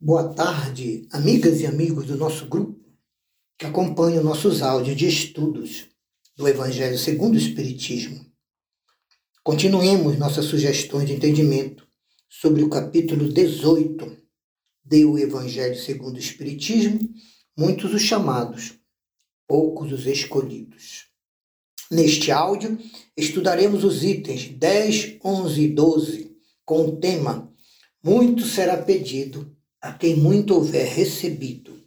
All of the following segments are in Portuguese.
Boa tarde, amigas e amigos do nosso grupo que acompanham nossos áudios de estudos do Evangelho segundo o Espiritismo. Continuemos nossas sugestões de entendimento sobre o capítulo 18 do Evangelho segundo o Espiritismo, muitos os chamados, poucos os escolhidos. Neste áudio, estudaremos os itens 10, 11 e 12 com o tema Muito será pedido a quem muito houver recebido.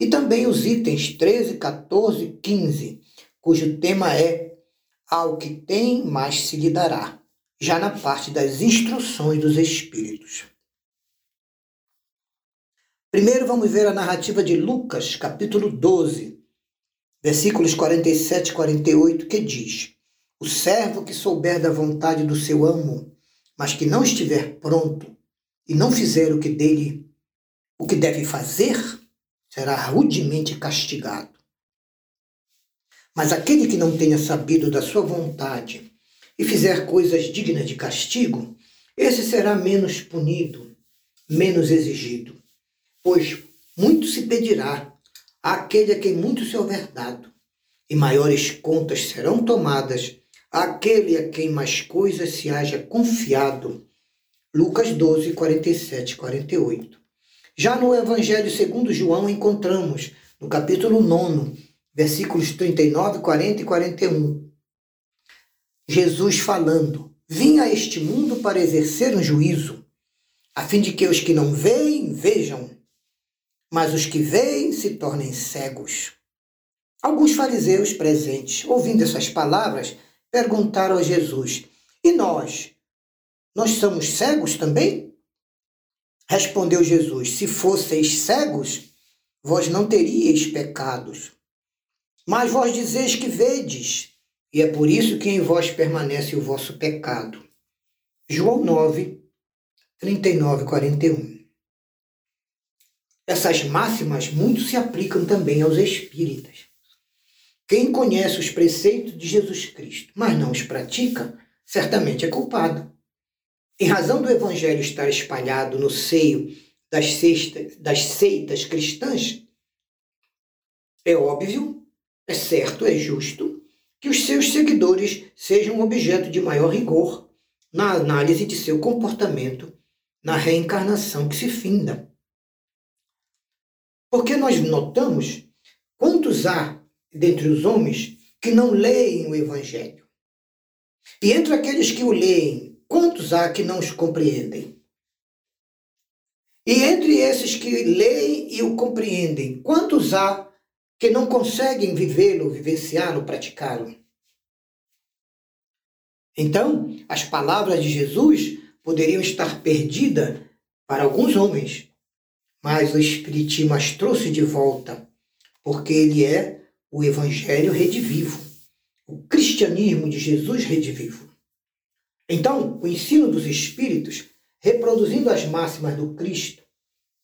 E também os itens 13, 14 e 15, cujo tema é Ao que tem, mais se lhe dará, já na parte das instruções dos Espíritos. Primeiro vamos ver a narrativa de Lucas, capítulo 12, versículos 47 e 48, que diz: O servo que souber da vontade do seu amo, mas que não estiver pronto e não fizer o que dele o que deve fazer será rudemente castigado. Mas aquele que não tenha sabido da sua vontade e fizer coisas dignas de castigo, esse será menos punido, menos exigido. Pois muito se pedirá àquele a quem muito se houver dado, e maiores contas serão tomadas àquele a quem mais coisas se haja confiado. Lucas 12, 47 e 48. Já no Evangelho segundo João encontramos, no capítulo 9, versículos 39, 40 e 41, Jesus falando: Vim a este mundo para exercer um juízo, a fim de que os que não veem, vejam, mas os que veem se tornem cegos. Alguns fariseus presentes, ouvindo essas palavras, perguntaram a Jesus: E nós? Nós somos cegos também? Respondeu Jesus: Se fosseis cegos, vós não teríeis pecados. Mas vós dizeis que vedes, e é por isso que em vós permanece o vosso pecado. João 9, 39 e 41. Essas máximas muito se aplicam também aos espíritas. Quem conhece os preceitos de Jesus Cristo, mas não os pratica, certamente é culpado. Em razão do evangelho estar espalhado no seio das, sextas, das seitas cristãs, é óbvio, é certo, é justo que os seus seguidores sejam objeto de maior rigor na análise de seu comportamento na reencarnação que se finda. Porque nós notamos quantos há dentre os homens que não leem o Evangelho. E entre aqueles que o leem quantos há que não os compreendem? E entre esses que leem e o compreendem, quantos há que não conseguem vivê-lo, vivenciá-lo, praticá-lo? Então, as palavras de Jesus poderiam estar perdidas para alguns homens, mas o Espiritismo as trouxe de volta, porque ele é o Evangelho redivivo, o cristianismo de Jesus redivivo. Então, o ensino dos espíritos, reproduzindo as máximas do Cristo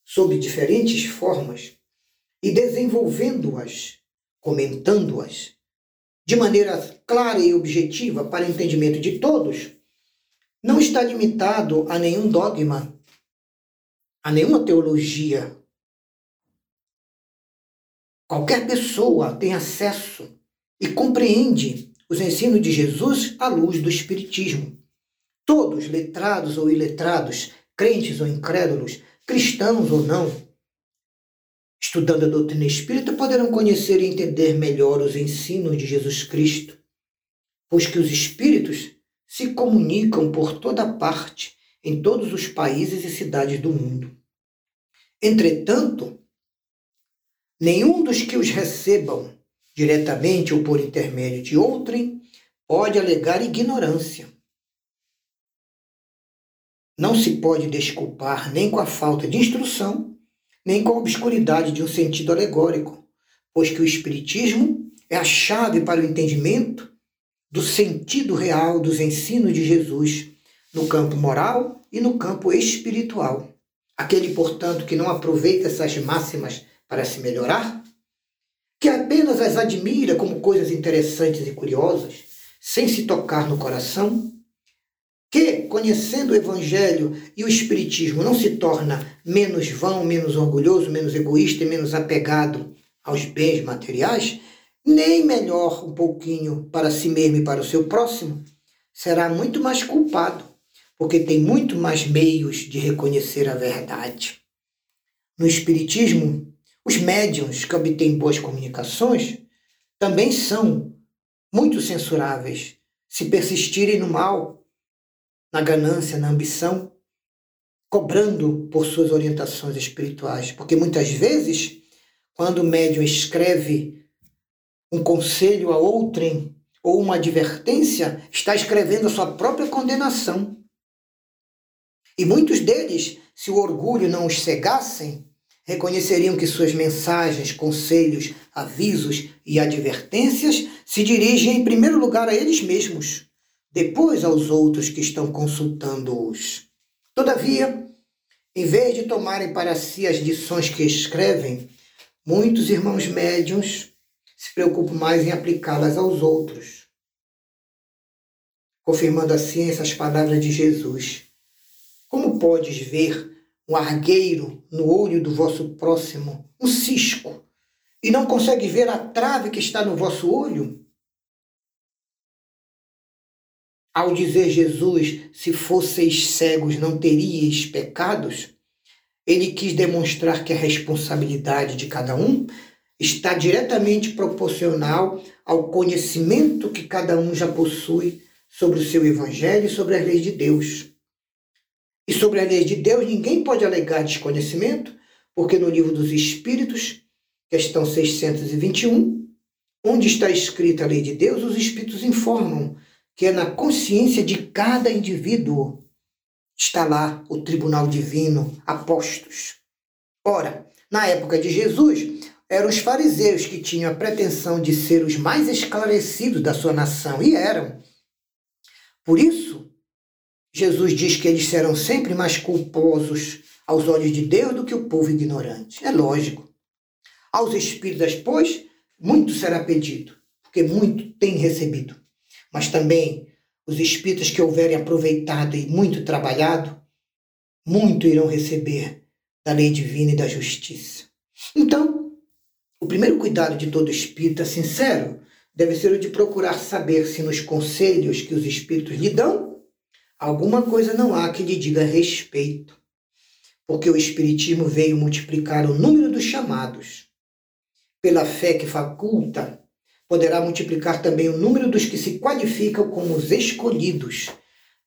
sob diferentes formas e desenvolvendo-as, comentando-as, de maneira clara e objetiva para entendimento de todos, não está limitado a nenhum dogma, a nenhuma teologia. Qualquer pessoa tem acesso e compreende os ensinos de Jesus à luz do Espiritismo. Todos, letrados ou iletrados, crentes ou incrédulos, cristãos ou não, estudando a doutrina espírita, poderão conhecer e entender melhor os ensinos de Jesus Cristo, pois que os espíritos se comunicam por toda parte, em todos os países e cidades do mundo. Entretanto, nenhum dos que os recebam, diretamente ou por intermédio de outrem, pode alegar ignorância não se pode desculpar nem com a falta de instrução, nem com a obscuridade de um sentido alegórico, pois que o Espiritismo é a chave para o entendimento do sentido real dos ensinos de Jesus no campo moral e no campo espiritual. Aquele, portanto, que não aproveita essas máximas para se melhorar, que apenas as admira como coisas interessantes e curiosas, sem se tocar no coração, que, conhecendo o Evangelho e o Espiritismo, não se torna menos vão, menos orgulhoso, menos egoísta e menos apegado aos bens materiais, nem melhor um pouquinho para si mesmo e para o seu próximo, será muito mais culpado, porque tem muito mais meios de reconhecer a verdade. No Espiritismo, os médiums que obtêm boas comunicações também são muito censuráveis se persistirem no mal, na ganância, na ambição, cobrando por suas orientações espirituais. Porque muitas vezes, quando o médium escreve um conselho a outrem ou uma advertência, está escrevendo a sua própria condenação. E muitos deles, se o orgulho não os cegassem, reconheceriam que suas mensagens, conselhos, avisos e advertências se dirigem em primeiro lugar a eles mesmos, depois aos outros que estão consultando-os. Todavia, em vez de tomarem para si as lições que escrevem, muitos irmãos médiuns se preocupam mais em aplicá-las aos outros, confirmando assim essas palavras de Jesus. Como podes ver um argueiro no olho do vosso próximo, um cisco, e não consegue ver a trave que está no vosso olho? Ao dizer Jesus, se fosseis cegos não teríeis pecados, ele quis demonstrar que a responsabilidade de cada um está diretamente proporcional ao conhecimento que cada um já possui sobre o seu evangelho e sobre as leis de Deus. E sobre a lei de Deus, ninguém pode alegar desconhecimento, porque no livro dos Espíritos, questão 621, onde está escrita a lei de Deus, os Espíritos informam que é na consciência de cada indivíduo. Está lá o tribunal divino, apostos. Ora, na época de Jesus, eram os fariseus que tinham a pretensão de ser os mais esclarecidos da sua nação, e eram. Por isso, Jesus diz que eles serão sempre mais culposos aos olhos de Deus do que o povo ignorante. É lógico. Aos espíritas, pois, muito será pedido, porque muito têm recebido. Mas também os espíritas que houverem aproveitado e muito trabalhado, muito irão receber da lei divina e da justiça. Então, o primeiro cuidado de todo espírita sincero deve ser o de procurar saber se nos conselhos que os espíritos lhe dão alguma coisa não há que lhe diga respeito, porque o Espiritismo veio multiplicar o número dos chamados. Pela fé que faculta, poderá multiplicar também o número dos que se qualificam como os escolhidos.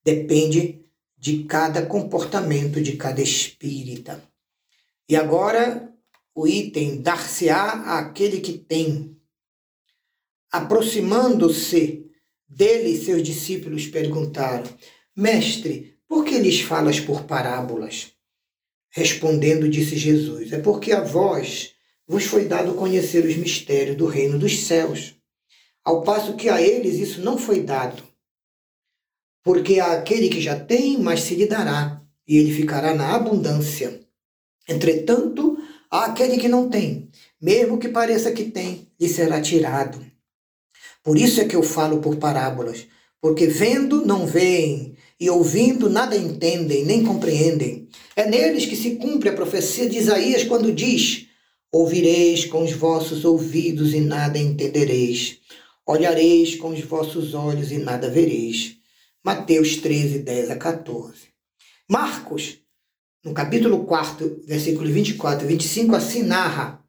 Depende de cada comportamento de cada espírita. E agora, o item dar-se-á àquele que tem. Aproximando-se dele, seus discípulos perguntaram: Mestre, por que lhes falas por parábolas? Respondendo, disse Jesus: É porque a vós vos foi dado conhecer os mistérios do reino dos céus, ao passo que a eles isso não foi dado. Porque aquele que já tem, mais se lhe dará, e ele ficará na abundância. Entretanto, aquele que não tem, mesmo que pareça que tem, lhe será tirado. Por isso é que eu falo por parábolas, porque vendo não veem, e ouvindo nada entendem, nem compreendem. É neles que se cumpre a profecia de Isaías quando diz: Ouvireis com os vossos ouvidos e nada entendereis. Olhareis com os vossos olhos e nada vereis. Mateus 13, 10 a 14. Marcos, no capítulo 4, versículo 24 e 25, assim narra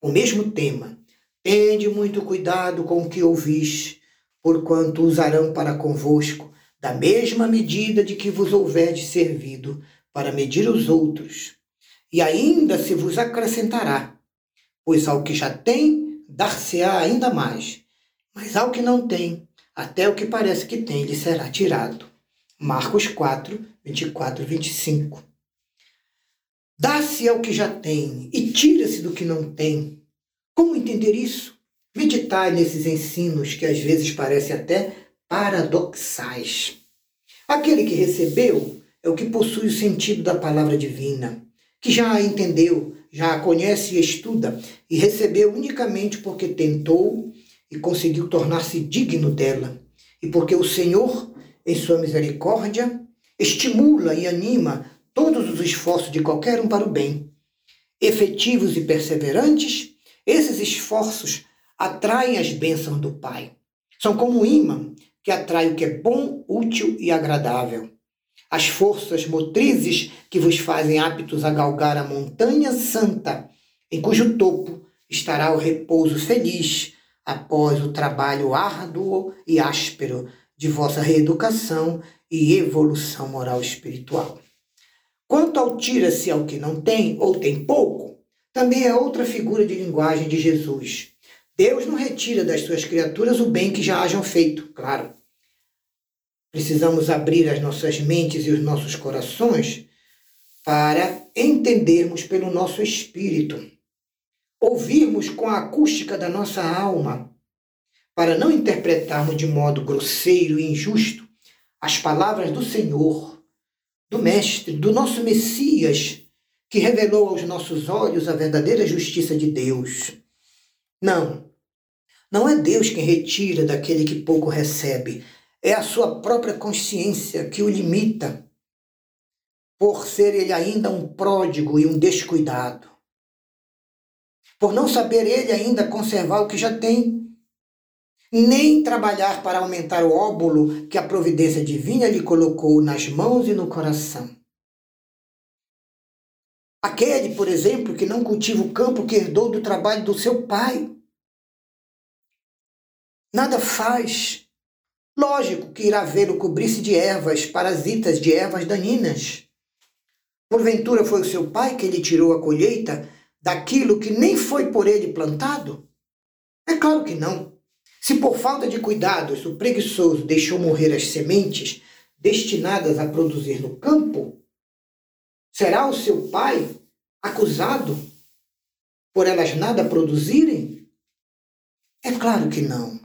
o mesmo tema. Tende muito cuidado com o que ouvis, porquanto usarão para convosco da mesma medida de que vos houverdes servido para medir os outros, e ainda se vos acrescentará, pois ao que já tem, dar-se-á ainda mais, mas ao que não tem, até o que parece que tem lhe será tirado. Marcos 4, 24 e 25. Dá-se ao que já tem e tira-se do que não tem. Como entender isso? Meditai nesses ensinos que às vezes parecem até paradoxais. Aquele que recebeu é o que possui o sentido da palavra divina, que já entendeu, já conhece e estuda, e recebeu unicamente porque tentou e conseguiu tornar-se digno dela, e porque o Senhor em sua misericórdia, estimula e anima todos os esforços de qualquer um para o bem. Efetivos e perseverantes, esses esforços atraem as bênçãos do Pai. São como um imã que atrai o que é bom, útil e agradável. As forças motrizes que vos fazem aptos a galgar a montanha santa, em cujo topo estará o repouso feliz após o trabalho árduo e áspero de vossa reeducação e evolução moral espiritual. Quanto ao tira-se ao que não tem ou tem pouco, também é outra figura de linguagem de Jesus. Deus não retira das suas criaturas o bem que já hajam feito, claro. Precisamos abrir as nossas mentes e os nossos corações para entendermos pelo nosso espírito, ouvirmos com a acústica da nossa alma, para não interpretarmos de modo grosseiro e injusto as palavras do Senhor, do Mestre, do nosso Messias, que revelou aos nossos olhos a verdadeira justiça de Deus. Não, não é Deus quem retira daquele que pouco recebe, é a sua própria consciência que o limita, por ser ele ainda um pródigo e um descuidado. Por não saber ele ainda conservar o que já tem, nem trabalhar para aumentar o óbulo que a providência divina lhe colocou nas mãos e no coração. Aquele, por exemplo, que não cultiva o campo que herdou do trabalho do seu pai. Nada faz. Lógico que irá vê-lo cobrir-se de ervas parasitas, de ervas daninas. Porventura foi o seu pai que lhe tirou a colheita daquilo que nem foi por ele plantado? É claro que não. Se por falta de cuidados o preguiçoso deixou morrer as sementes destinadas a produzir no campo, será o seu pai acusado por elas nada produzirem? É claro que não.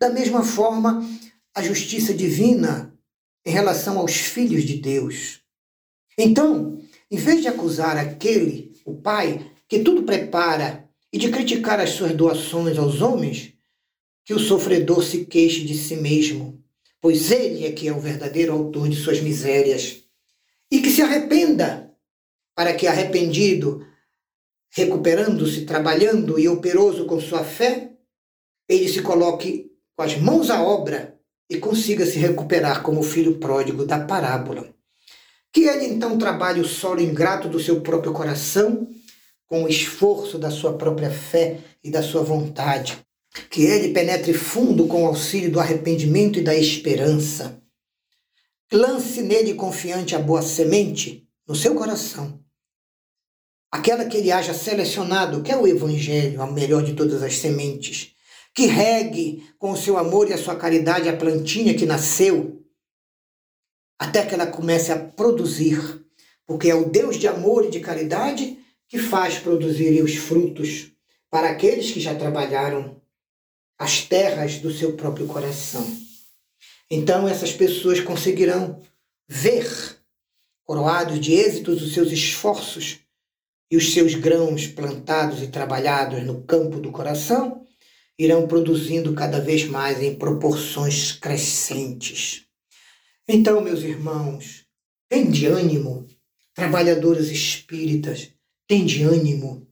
Da mesma forma, a justiça divina em relação aos filhos de Deus. Então, em vez de acusar aquele, o pai, que tudo prepara e de criticar as suas doações aos homens, que o sofredor se queixe de si mesmo, pois ele é que é o verdadeiro autor de suas misérias, e que se arrependa, para que arrependido, recuperando-se, trabalhando e operoso com sua fé, ele se coloque com as mãos à obra e consiga se recuperar como filho pródigo da parábola. Que ele então trabalhe o solo ingrato do seu próprio coração, com o esforço da sua própria fé e da sua vontade, que ele penetre fundo com o auxílio do arrependimento e da esperança. Lance nele confiante a boa semente no seu coração. Aquela que ele haja selecionado, que é o Evangelho, a melhor de todas as sementes. Que regue com o seu amor e a sua caridade a plantinha que nasceu, até que ela comece a produzir, porque é o Deus de amor e de caridade que faz produzir os frutos para aqueles que já trabalharam as terras do seu próprio coração. Então essas pessoas conseguirão ver, coroados de êxitos, os seus esforços e os seus grãos plantados e trabalhados no campo do coração irão produzindo cada vez mais em proporções crescentes. Então, meus irmãos, tem de ânimo, trabalhadores espíritas, tem de ânimo.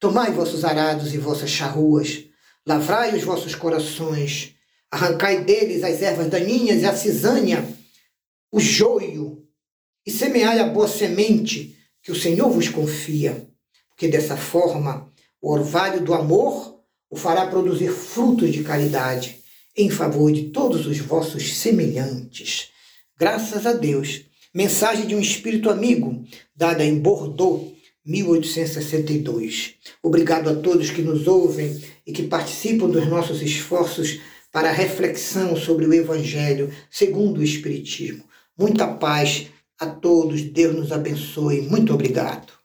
Tomai vossos arados e vossas charruas, Lavrai os vossos corações, arrancai deles as ervas daninhas e a cisânia, o joio, e semeai a boa semente que o Senhor vos confia, porque dessa forma o orvalho do amor o fará produzir frutos de caridade em favor de todos os vossos semelhantes. Graças a Deus. Mensagem de um espírito amigo, dada em Bordeaux, 1862. Obrigado a todos que nos ouvem e que participam dos nossos esforços para a reflexão sobre o Evangelho segundo o Espiritismo. Muita paz a todos, Deus nos abençoe. Muito obrigado.